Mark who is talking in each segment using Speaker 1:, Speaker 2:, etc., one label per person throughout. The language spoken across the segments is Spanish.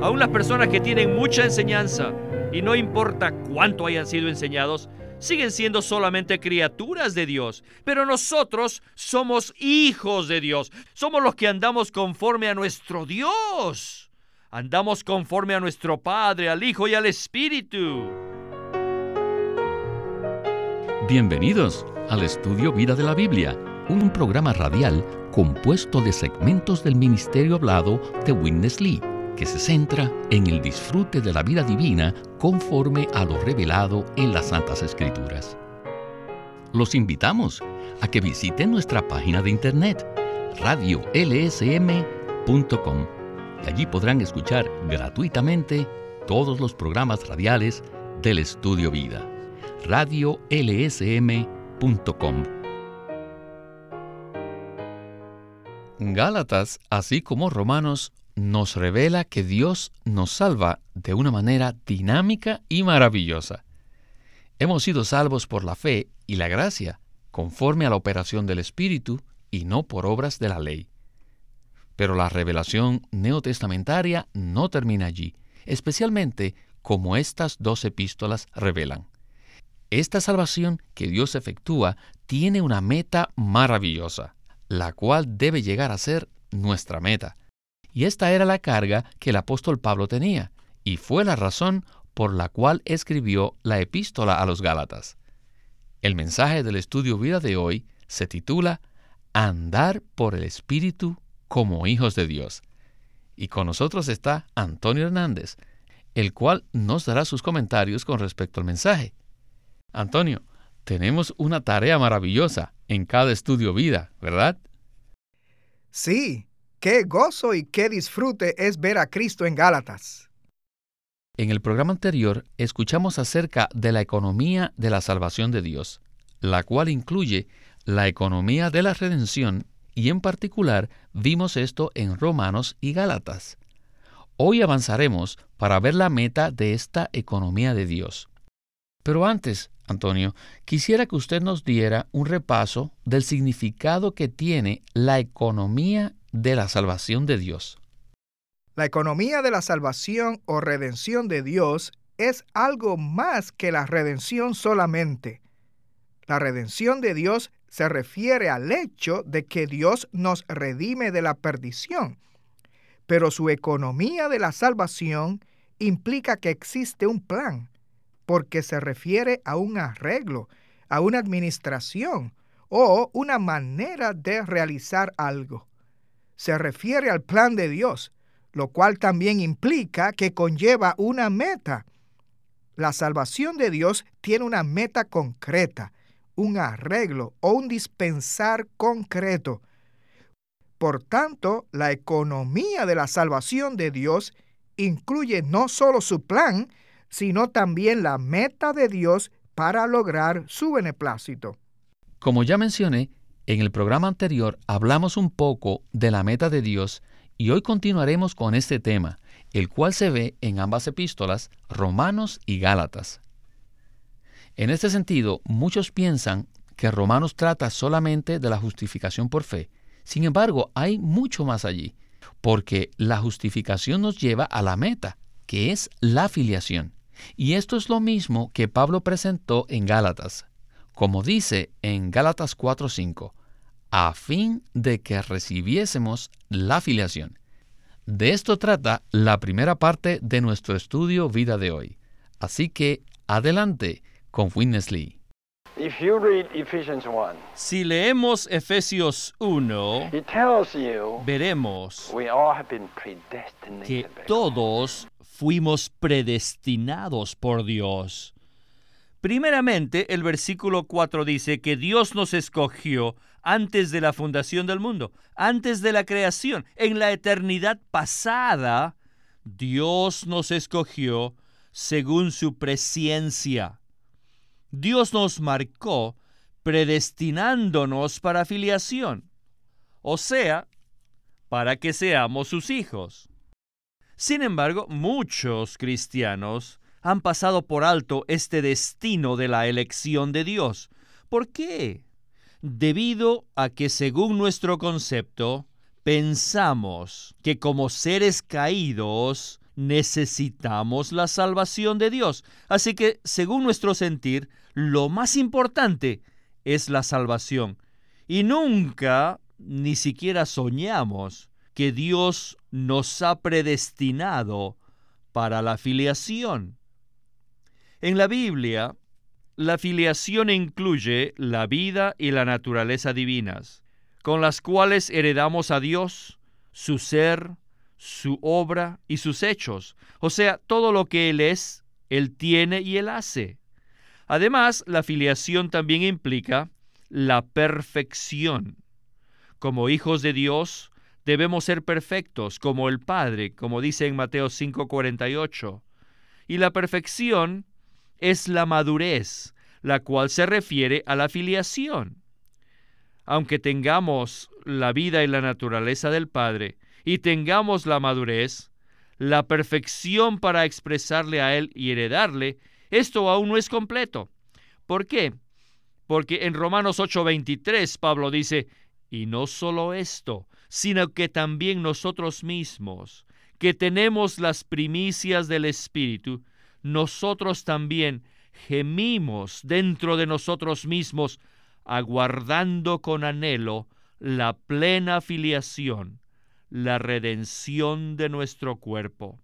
Speaker 1: Aún las personas que tienen mucha enseñanza, y no importa cuánto hayan sido enseñados, siguen siendo solamente criaturas de Dios. Pero nosotros somos hijos de Dios. Somos los que andamos conforme a nuestro Dios. Andamos conforme a nuestro Padre, al Hijo y al Espíritu.
Speaker 2: Bienvenidos al estudio Vida de la Biblia, un programa radial compuesto de segmentos del ministerio hablado de Witness Lee que se centra en el disfrute de la vida divina conforme a lo revelado en las Santas Escrituras. Los invitamos a que visiten nuestra página de internet radiolsm.com y allí podrán escuchar gratuitamente todos los programas radiales del Estudio Vida. radiolsm.com Gálatas, así como Romanos, nos revela que Dios nos salva de una manera dinámica y maravillosa. Hemos sido salvos por la fe y la gracia, conforme a la operación del Espíritu y no por obras de la ley. Pero la revelación neotestamentaria no termina allí, especialmente como estas dos epístolas revelan. Esta salvación que Dios efectúa tiene una meta maravillosa, la cual debe llegar a ser nuestra meta y esta era la carga que el apóstol Pablo tenía, y fue la razón por la cual escribió la epístola a los Gálatas. El mensaje del estudio vida de hoy se titula Andar por el Espíritu como hijos de Dios. Y con nosotros está Antonio Hernández, el cual nos dará sus comentarios con respecto al mensaje. Antonio, tenemos una tarea maravillosa en cada estudio vida, ¿verdad?
Speaker 3: Sí, Qué gozo y qué disfrute es ver a Cristo en Gálatas.
Speaker 2: En el programa anterior escuchamos acerca de la economía de la salvación de Dios, la cual incluye la economía de la redención y en particular vimos esto en Romanos y Gálatas. Hoy avanzaremos para ver la meta de esta economía de Dios. Pero antes, Antonio, quisiera que usted nos diera un repaso del significado que tiene la economía de la salvación de Dios.
Speaker 3: La economía de la salvación o redención de Dios es algo más que la redención solamente. La redención de Dios se refiere al hecho de que Dios nos redime de la perdición, pero su economía de la salvación implica que existe un plan, porque se refiere a un arreglo, a una administración o una manera de realizar algo se refiere al plan de Dios, lo cual también implica que conlleva una meta. La salvación de Dios tiene una meta concreta, un arreglo o un dispensar concreto. Por tanto, la economía de la salvación de Dios incluye no solo su plan, sino también la meta de Dios para lograr su beneplácito.
Speaker 2: Como ya mencioné, en el programa anterior hablamos un poco de la meta de Dios y hoy continuaremos con este tema, el cual se ve en ambas epístolas, Romanos y Gálatas. En este sentido, muchos piensan que Romanos trata solamente de la justificación por fe. Sin embargo, hay mucho más allí, porque la justificación nos lleva a la meta, que es la filiación. Y esto es lo mismo que Pablo presentó en Gálatas. Como dice en Gálatas 4:5, a fin de que recibiésemos la filiación. De esto trata la primera parte de nuestro estudio vida de hoy. Así que adelante con Witness Lee.
Speaker 1: Si leemos Efesios 1, veremos que todos fuimos predestinados por Dios Primeramente, el versículo 4 dice que Dios nos escogió antes de la fundación del mundo, antes de la creación. En la eternidad pasada, Dios nos escogió según su presencia. Dios nos marcó predestinándonos para filiación, o sea, para que seamos sus hijos. Sin embargo, muchos cristianos han pasado por alto este destino de la elección de Dios. ¿Por qué? Debido a que según nuestro concepto, pensamos que como seres caídos necesitamos la salvación de Dios. Así que, según nuestro sentir, lo más importante es la salvación. Y nunca, ni siquiera soñamos que Dios nos ha predestinado para la filiación. En la Biblia, la filiación incluye la vida y la naturaleza divinas, con las cuales heredamos a Dios, su ser, su obra y sus hechos, o sea, todo lo que Él es, Él tiene y Él hace. Además, la filiación también implica la perfección. Como hijos de Dios, debemos ser perfectos como el Padre, como dice en Mateo 5:48. Y la perfección es la madurez, la cual se refiere a la filiación. Aunque tengamos la vida y la naturaleza del Padre, y tengamos la madurez, la perfección para expresarle a Él y heredarle, esto aún no es completo. ¿Por qué? Porque en Romanos 8:23 Pablo dice, y no solo esto, sino que también nosotros mismos, que tenemos las primicias del Espíritu, nosotros también gemimos dentro de nosotros mismos, aguardando con anhelo la plena filiación la redención de nuestro cuerpo.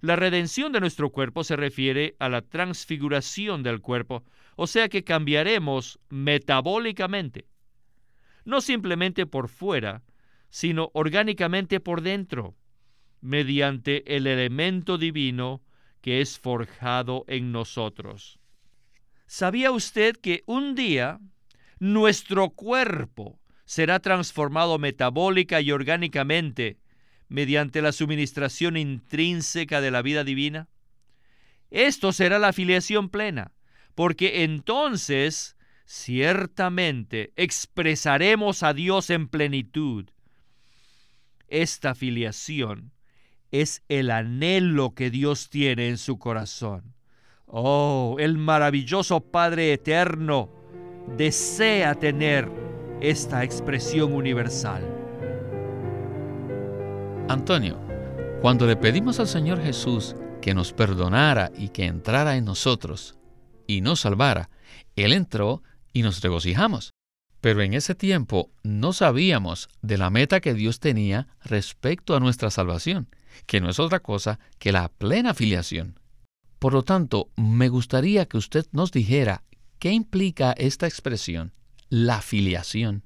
Speaker 1: La redención de nuestro cuerpo se refiere a la transfiguración del cuerpo, o sea que cambiaremos metabólicamente, no simplemente por fuera, sino orgánicamente por dentro, mediante el elemento divino que es forjado en nosotros. ¿Sabía usted que un día nuestro cuerpo será transformado metabólica y orgánicamente mediante la suministración intrínseca de la vida divina? Esto será la filiación plena, porque entonces ciertamente expresaremos a Dios en plenitud. Esta filiación es el anhelo que Dios tiene en su corazón. Oh, el maravilloso Padre Eterno desea tener esta expresión universal.
Speaker 2: Antonio, cuando le pedimos al Señor Jesús que nos perdonara y que entrara en nosotros y nos salvara, Él entró y nos regocijamos. Pero en ese tiempo no sabíamos de la meta que Dios tenía respecto a nuestra salvación, que no es otra cosa que la plena filiación. Por lo tanto, me gustaría que usted nos dijera qué implica esta expresión la filiación.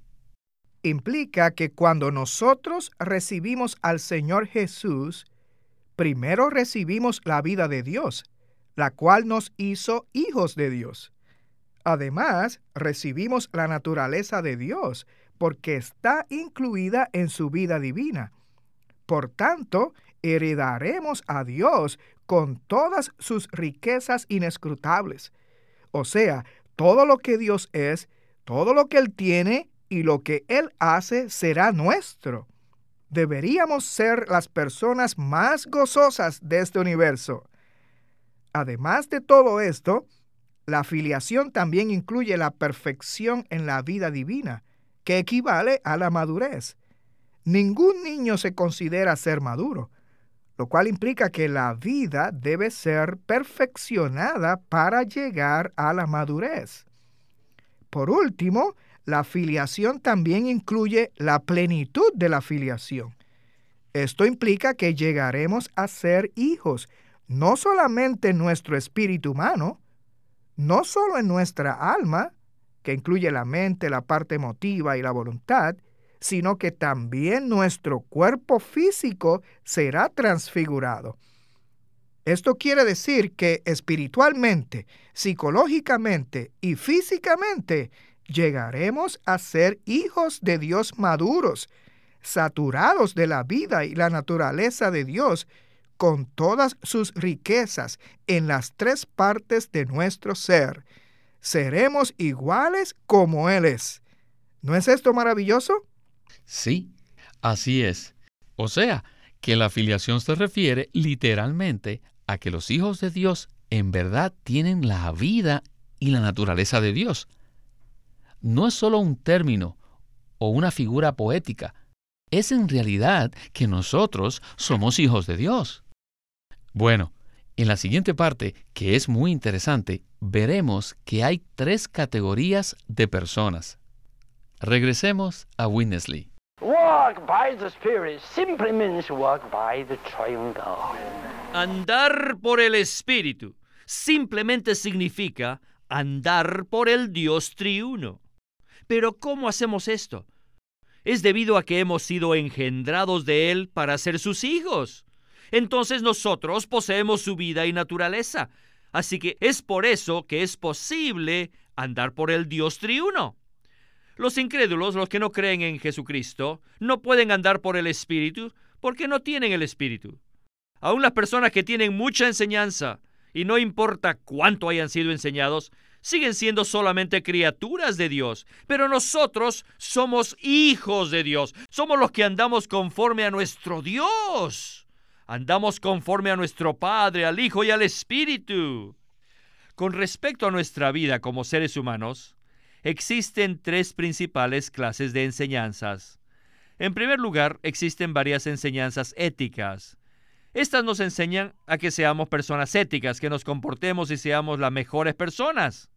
Speaker 3: Implica que cuando nosotros recibimos al Señor Jesús, primero recibimos la vida de Dios, la cual nos hizo hijos de Dios. Además, recibimos la naturaleza de Dios, porque está incluida en su vida divina. Por tanto, heredaremos a Dios con todas sus riquezas inescrutables. O sea, todo lo que Dios es, todo lo que Él tiene y lo que Él hace será nuestro. Deberíamos ser las personas más gozosas de este universo. Además de todo esto, la filiación también incluye la perfección en la vida divina, que equivale a la madurez. Ningún niño se considera ser maduro, lo cual implica que la vida debe ser perfeccionada para llegar a la madurez. Por último, la filiación también incluye la plenitud de la filiación. Esto implica que llegaremos a ser hijos, no solamente en nuestro espíritu humano, no solo en nuestra alma, que incluye la mente, la parte emotiva y la voluntad, sino que también nuestro cuerpo físico será transfigurado. Esto quiere decir que espiritualmente, psicológicamente y físicamente llegaremos a ser hijos de Dios maduros, saturados de la vida y la naturaleza de Dios, con todas sus riquezas en las tres partes de nuestro ser. Seremos iguales como Él es. ¿No es esto maravilloso?
Speaker 2: Sí, así es. O sea, que la filiación se refiere literalmente a que los hijos de Dios en verdad tienen la vida y la naturaleza de Dios. No es solo un término o una figura poética, es en realidad que nosotros somos hijos de Dios. Bueno, en la siguiente parte, que es muy interesante, veremos que hay tres categorías de personas. Regresemos a Winnesley.
Speaker 1: Andar por el Espíritu simplemente significa andar por el Dios triuno. Pero ¿cómo hacemos esto? Es debido a que hemos sido engendrados de Él para ser sus hijos entonces nosotros poseemos su vida y naturaleza. Así que es por eso que es posible andar por el Dios triuno. Los incrédulos, los que no creen en Jesucristo, no pueden andar por el Espíritu porque no tienen el Espíritu. Aún las personas que tienen mucha enseñanza, y no importa cuánto hayan sido enseñados, siguen siendo solamente criaturas de Dios. Pero nosotros somos hijos de Dios. Somos los que andamos conforme a nuestro Dios andamos conforme a nuestro Padre, al Hijo y al Espíritu. Con respecto a nuestra vida como seres humanos, existen tres principales clases de enseñanzas. En primer lugar, existen varias enseñanzas éticas. Estas nos enseñan a que seamos personas éticas, que nos comportemos y seamos las mejores personas.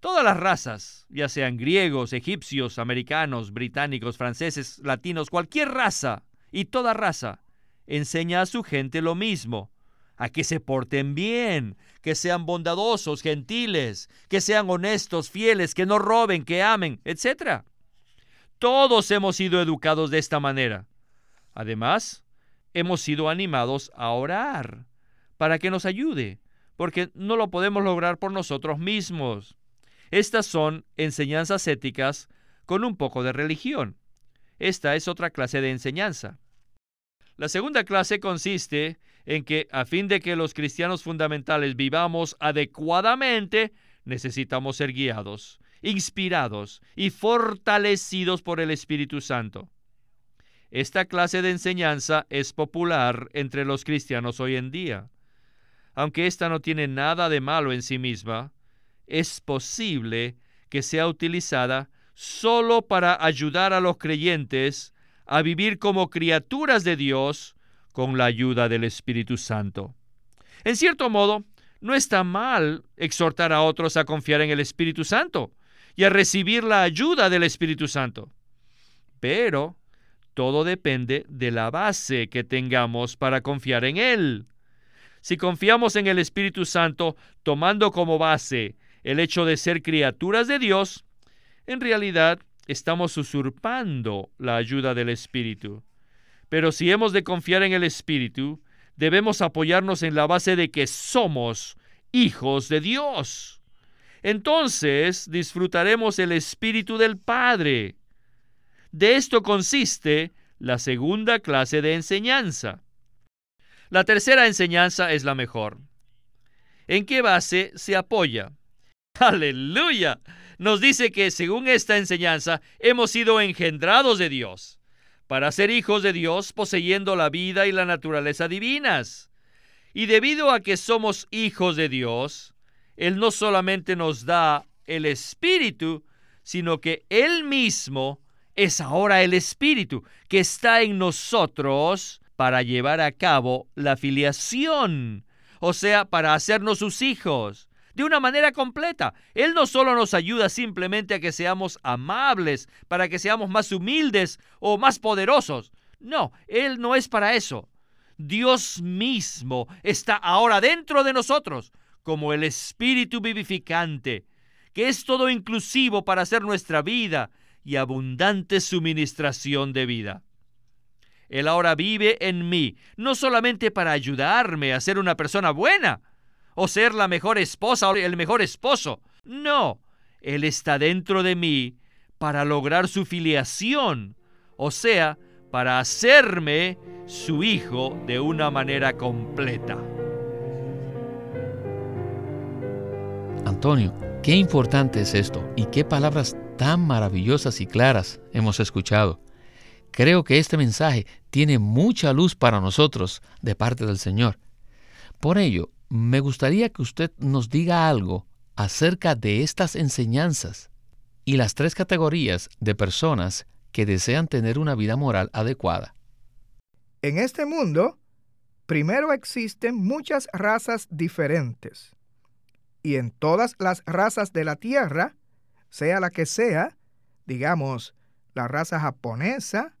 Speaker 1: Todas las razas, ya sean griegos, egipcios, americanos, británicos, franceses, latinos, cualquier raza y toda raza, enseña a su gente lo mismo, a que se porten bien, que sean bondadosos, gentiles, que sean honestos, fieles, que no roben, que amen, etc. Todos hemos sido educados de esta manera. Además, hemos sido animados a orar para que nos ayude, porque no lo podemos lograr por nosotros mismos. Estas son enseñanzas éticas con un poco de religión. Esta es otra clase de enseñanza. La segunda clase consiste en que a fin de que los cristianos fundamentales vivamos adecuadamente, necesitamos ser guiados, inspirados y fortalecidos por el Espíritu Santo. Esta clase de enseñanza es popular entre los cristianos hoy en día. Aunque esta no tiene nada de malo en sí misma, es posible que sea utilizada solo para ayudar a los creyentes a vivir como criaturas de Dios con la ayuda del Espíritu Santo. En cierto modo, no está mal exhortar a otros a confiar en el Espíritu Santo y a recibir la ayuda del Espíritu Santo. Pero todo depende de la base que tengamos para confiar en Él. Si confiamos en el Espíritu Santo tomando como base el hecho de ser criaturas de Dios, en realidad estamos usurpando la ayuda del Espíritu. Pero si hemos de confiar en el Espíritu, debemos apoyarnos en la base de que somos hijos de Dios. Entonces disfrutaremos el Espíritu del Padre. De esto consiste la segunda clase de enseñanza. La tercera enseñanza es la mejor. ¿En qué base se apoya? Aleluya nos dice que según esta enseñanza hemos sido engendrados de Dios, para ser hijos de Dios poseyendo la vida y la naturaleza divinas. Y debido a que somos hijos de Dios, Él no solamente nos da el Espíritu, sino que Él mismo es ahora el Espíritu que está en nosotros para llevar a cabo la filiación, o sea, para hacernos sus hijos de una manera completa. Él no solo nos ayuda simplemente a que seamos amables, para que seamos más humildes o más poderosos. No, Él no es para eso. Dios mismo está ahora dentro de nosotros como el Espíritu vivificante, que es todo inclusivo para hacer nuestra vida y abundante suministración de vida. Él ahora vive en mí, no solamente para ayudarme a ser una persona buena, o ser la mejor esposa o el mejor esposo. No, Él está dentro de mí para lograr su filiación, o sea, para hacerme su hijo de una manera completa.
Speaker 2: Antonio, qué importante es esto y qué palabras tan maravillosas y claras hemos escuchado. Creo que este mensaje tiene mucha luz para nosotros de parte del Señor. Por ello, me gustaría que usted nos diga algo acerca de estas enseñanzas y las tres categorías de personas que desean tener una vida moral adecuada.
Speaker 3: En este mundo, Primero existen muchas razas diferentes. Y en todas las razas de la Tierra, sea la que sea, digamos, la raza japonesa,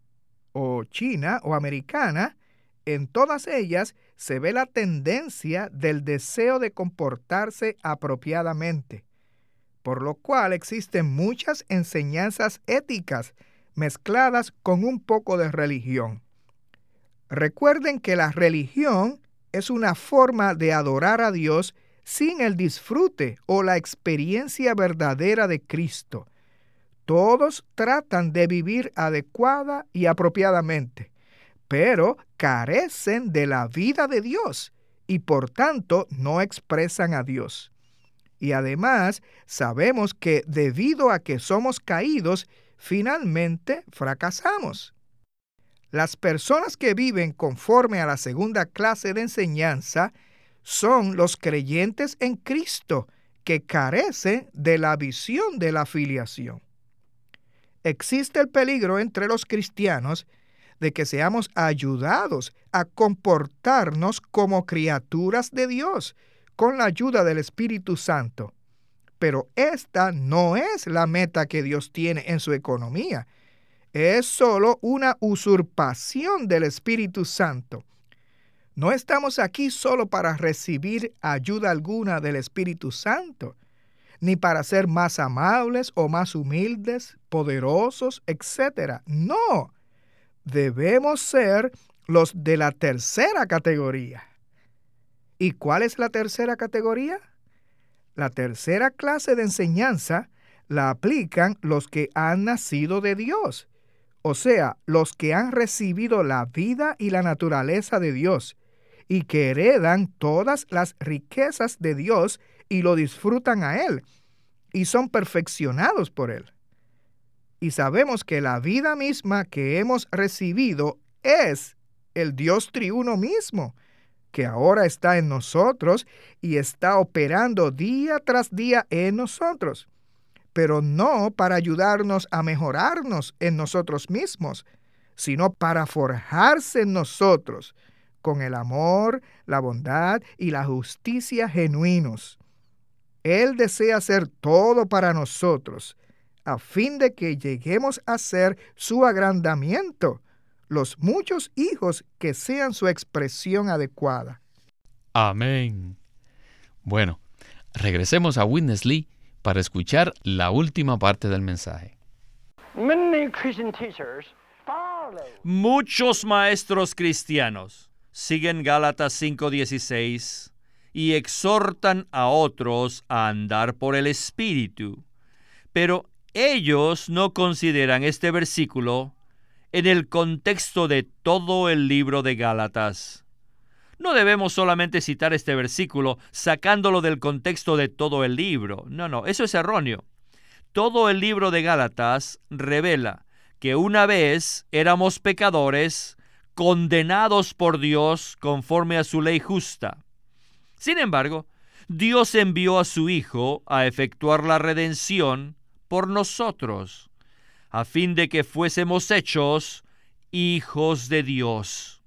Speaker 3: o china, o americana, en todas ellas se ve la tendencia del deseo de comportarse apropiadamente, por lo cual existen muchas enseñanzas éticas mezcladas con un poco de religión. Recuerden que la religión es una forma de adorar a Dios sin el disfrute o la experiencia verdadera de Cristo. Todos tratan de vivir adecuada y apropiadamente, pero carecen de la vida de Dios y por tanto no expresan a Dios. Y además sabemos que debido a que somos caídos, finalmente fracasamos. Las personas que viven conforme a la segunda clase de enseñanza son los creyentes en Cristo que carecen de la visión de la filiación. Existe el peligro entre los cristianos de que seamos ayudados a comportarnos como criaturas de Dios con la ayuda del Espíritu Santo. Pero esta no es la meta que Dios tiene en su economía. Es solo una usurpación del Espíritu Santo. No estamos aquí solo para recibir ayuda alguna del Espíritu Santo, ni para ser más amables o más humildes, poderosos, etc. No, debemos ser los de la tercera categoría. ¿Y cuál es la tercera categoría? La tercera clase de enseñanza la aplican los que han nacido de Dios, o sea, los que han recibido la vida y la naturaleza de Dios, y que heredan todas las riquezas de Dios y lo disfrutan a Él, y son perfeccionados por Él y sabemos que la vida misma que hemos recibido es el Dios triuno mismo, que ahora está en nosotros y está operando día tras día en nosotros, pero no para ayudarnos a mejorarnos en nosotros mismos, sino para forjarse en nosotros con el amor, la bondad y la justicia genuinos. Él desea hacer todo para nosotros, a fin de que lleguemos a ser su agrandamiento, los muchos hijos que sean su expresión adecuada.
Speaker 2: Amén. Bueno, regresemos a Witness Lee para escuchar la última parte del mensaje.
Speaker 1: Muchos maestros cristianos siguen Gálatas 5:16 y exhortan a otros a andar por el Espíritu. Pero ellos no consideran este versículo en el contexto de todo el libro de Gálatas. No debemos solamente citar este versículo sacándolo del contexto de todo el libro. No, no, eso es erróneo. Todo el libro de Gálatas revela que una vez éramos pecadores condenados por Dios conforme a su ley justa. Sin embargo, Dios envió a su Hijo a efectuar la redención por nosotros, a fin de que fuésemos hechos hijos de Dios.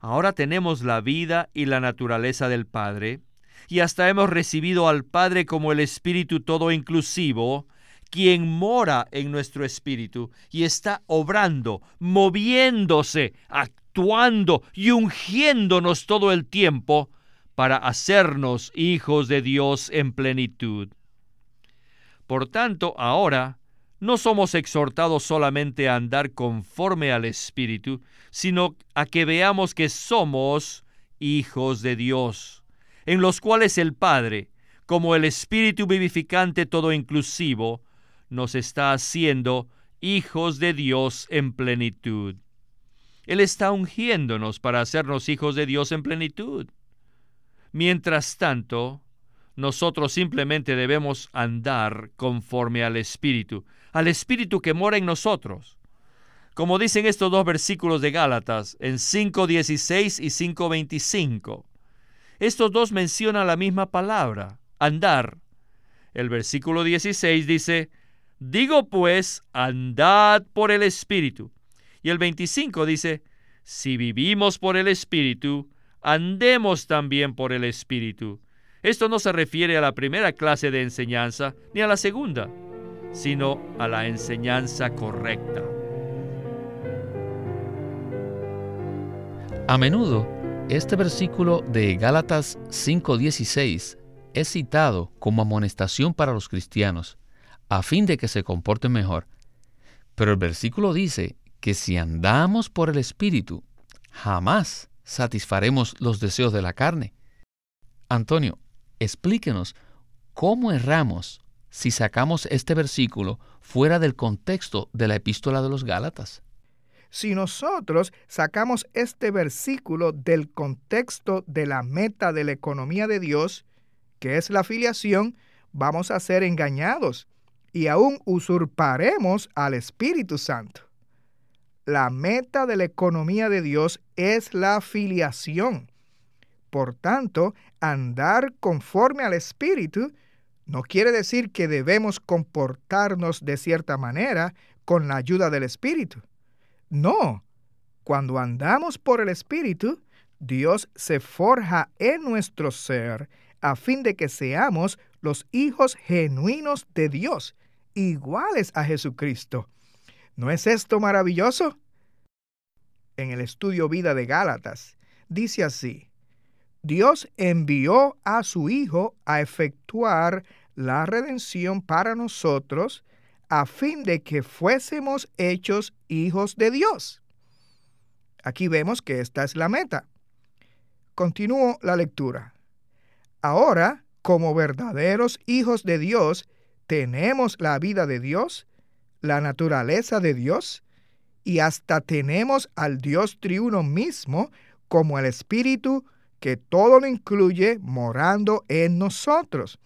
Speaker 1: Ahora tenemos la vida y la naturaleza del Padre, y hasta hemos recibido al Padre como el Espíritu todo inclusivo, quien mora en nuestro espíritu y está obrando, moviéndose, actuando y ungiéndonos todo el tiempo para hacernos hijos de Dios en plenitud. Por tanto, ahora no somos exhortados solamente a andar conforme al Espíritu, sino a que veamos que somos hijos de Dios, en los cuales el Padre, como el Espíritu vivificante todo inclusivo, nos está haciendo hijos de Dios en plenitud. Él está ungiéndonos para hacernos hijos de Dios en plenitud. Mientras tanto, nosotros simplemente debemos andar conforme al Espíritu, al Espíritu que mora en nosotros. Como dicen estos dos versículos de Gálatas en 5.16 y 5.25. Estos dos mencionan la misma palabra, andar. El versículo 16 dice, digo pues, andad por el Espíritu. Y el 25 dice, si vivimos por el Espíritu, andemos también por el Espíritu. Esto no se refiere a la primera clase de enseñanza ni a la segunda, sino a la enseñanza correcta.
Speaker 2: A menudo, este versículo de Gálatas 5:16 es citado como amonestación para los cristianos, a fin de que se comporten mejor. Pero el versículo dice que si andamos por el Espíritu, jamás satisfaremos los deseos de la carne. Antonio, explíquenos cómo erramos si sacamos este versículo fuera del contexto de la epístola de los Gálatas.
Speaker 3: Si nosotros sacamos este versículo del contexto de la meta de la economía de Dios, que es la filiación, vamos a ser engañados y aún usurparemos al Espíritu Santo. La meta de la economía de Dios es la filiación. Por tanto, andar conforme al Espíritu no quiere decir que debemos comportarnos de cierta manera con la ayuda del Espíritu. No, cuando andamos por el Espíritu, Dios se forja en nuestro ser a fin de que seamos los hijos genuinos de Dios, iguales a Jesucristo. ¿No es esto maravilloso? En el estudio Vida de Gálatas, dice así, Dios envió a su Hijo a efectuar la redención para nosotros, a fin de que fuésemos hechos hijos de Dios. Aquí vemos que esta es la meta. Continúo la lectura. Ahora, como verdaderos hijos de Dios, tenemos la vida de Dios, la naturaleza de Dios, y hasta tenemos al Dios triuno mismo como el Espíritu que todo lo incluye morando en nosotros,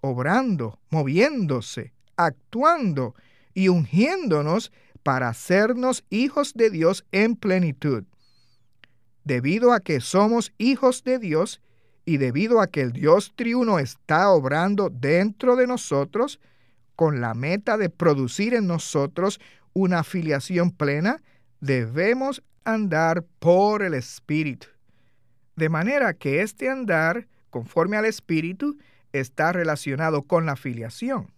Speaker 3: obrando, moviéndose, actuando y ungiéndonos para hacernos hijos de Dios en plenitud. Debido a que somos hijos de Dios y debido a que el Dios triuno está obrando dentro de nosotros, con la meta de producir en nosotros una afiliación plena, debemos andar por el Espíritu. De manera que este andar, conforme al Espíritu, está relacionado con la filiación.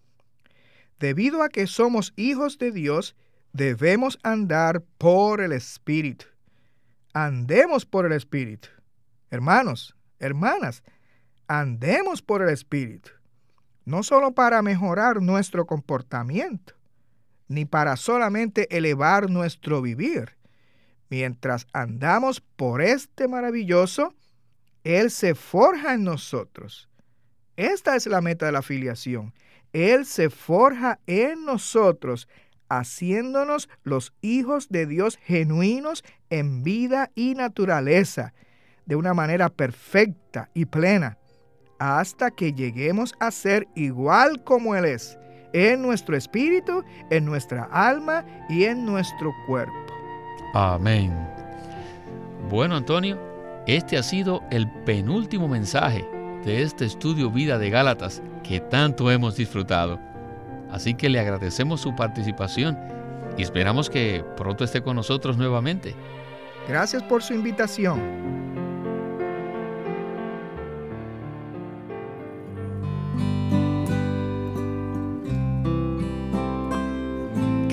Speaker 3: Debido a que somos hijos de Dios, debemos andar por el Espíritu. Andemos por el Espíritu. Hermanos, hermanas, andemos por el Espíritu. No solo para mejorar nuestro comportamiento, ni para solamente elevar nuestro vivir. Mientras andamos por este maravilloso, Él se forja en nosotros. Esta es la meta de la filiación. Él se forja en nosotros, haciéndonos los hijos de Dios genuinos en vida y naturaleza, de una manera perfecta y plena, hasta que lleguemos a ser igual como Él es, en nuestro espíritu, en nuestra alma y en nuestro cuerpo.
Speaker 2: Amén. Bueno, Antonio, este ha sido el penúltimo mensaje de este estudio Vida de Gálatas que tanto hemos disfrutado. Así que le agradecemos su participación y esperamos que pronto esté con nosotros nuevamente.
Speaker 3: Gracias por su invitación.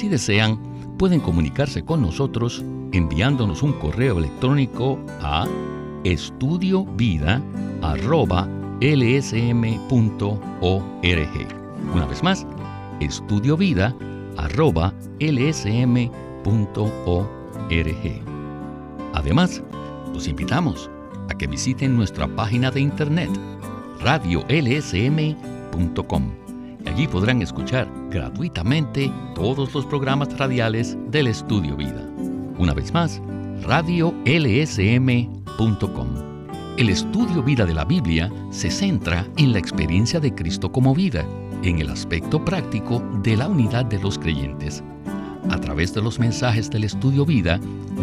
Speaker 2: Si desean, pueden comunicarse con nosotros enviándonos un correo electrónico a estudiovida.com lsm.org. Una vez más, estudiovida.lsm.org. Además, los invitamos a que visiten nuestra página de internet radiolsm.com. Allí podrán escuchar gratuitamente todos los programas radiales del Estudio Vida. Una vez más, radiolsm.com
Speaker 4: El estudio vida de la Biblia se centra en la experiencia de Cristo como vida, en el aspecto práctico de la unidad de los creyentes. A través de los mensajes del estudio vida,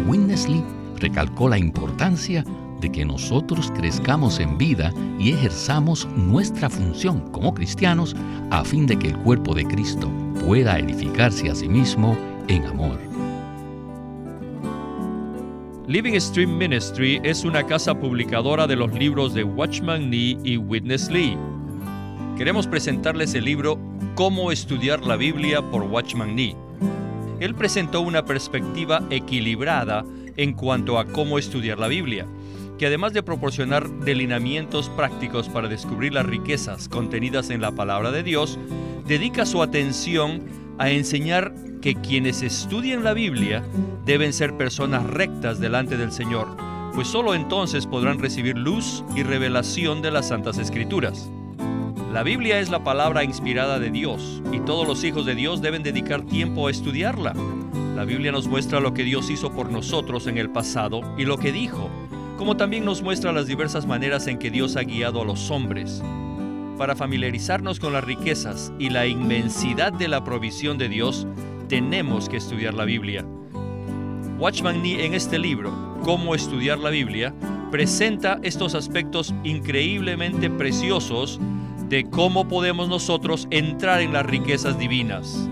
Speaker 4: Winnesley recalcó la importancia de que nosotros crezcamos en vida y ejerzamos nuestra función como cristianos a fin de que el cuerpo de Cristo pueda edificarse a sí mismo en amor.
Speaker 1: Living Stream Ministry es una casa publicadora de los libros de Watchman Nee y Witness Lee. Queremos presentarles el libro Cómo estudiar la Biblia por Watchman Nee. Él presentó una perspectiva equilibrada en cuanto a cómo estudiar la Biblia, que además de proporcionar delineamientos prácticos para descubrir las riquezas contenidas en la palabra de Dios, dedica su atención a enseñar que quienes estudian la Biblia deben ser personas rectas delante del Señor, pues sólo entonces podrán recibir luz y revelación de las Santas Escrituras. La Biblia es la palabra inspirada de Dios y todos los hijos de Dios deben dedicar tiempo a estudiarla. La Biblia nos muestra lo que Dios hizo por nosotros en el pasado y lo que dijo, como también nos muestra las diversas maneras en que Dios ha guiado a los hombres. Para familiarizarnos con las riquezas y la inmensidad de la provisión de Dios, tenemos que estudiar la Biblia. Watchman Nee en este libro, Cómo estudiar la Biblia, presenta estos aspectos increíblemente preciosos de cómo podemos nosotros entrar en las riquezas divinas.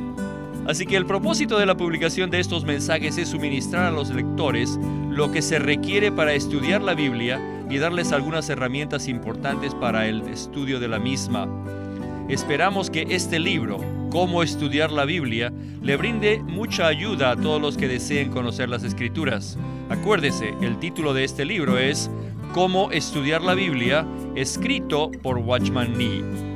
Speaker 1: Así que el propósito de la publicación de estos mensajes es suministrar a los lectores lo que se requiere para estudiar la Biblia y darles algunas herramientas importantes para el estudio de la misma. Esperamos que este libro, Cómo estudiar la Biblia, le brinde mucha ayuda a todos los que deseen conocer las escrituras. Acuérdese, el título de este libro es Cómo estudiar la Biblia, escrito por Watchman Nee.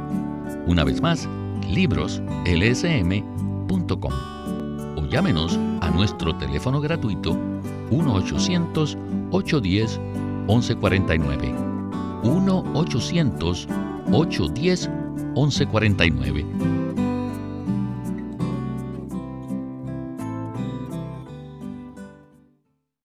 Speaker 4: Una vez más, libroslsm.com o llámenos a nuestro teléfono gratuito 1-800-810-1149. 1-800-810-1149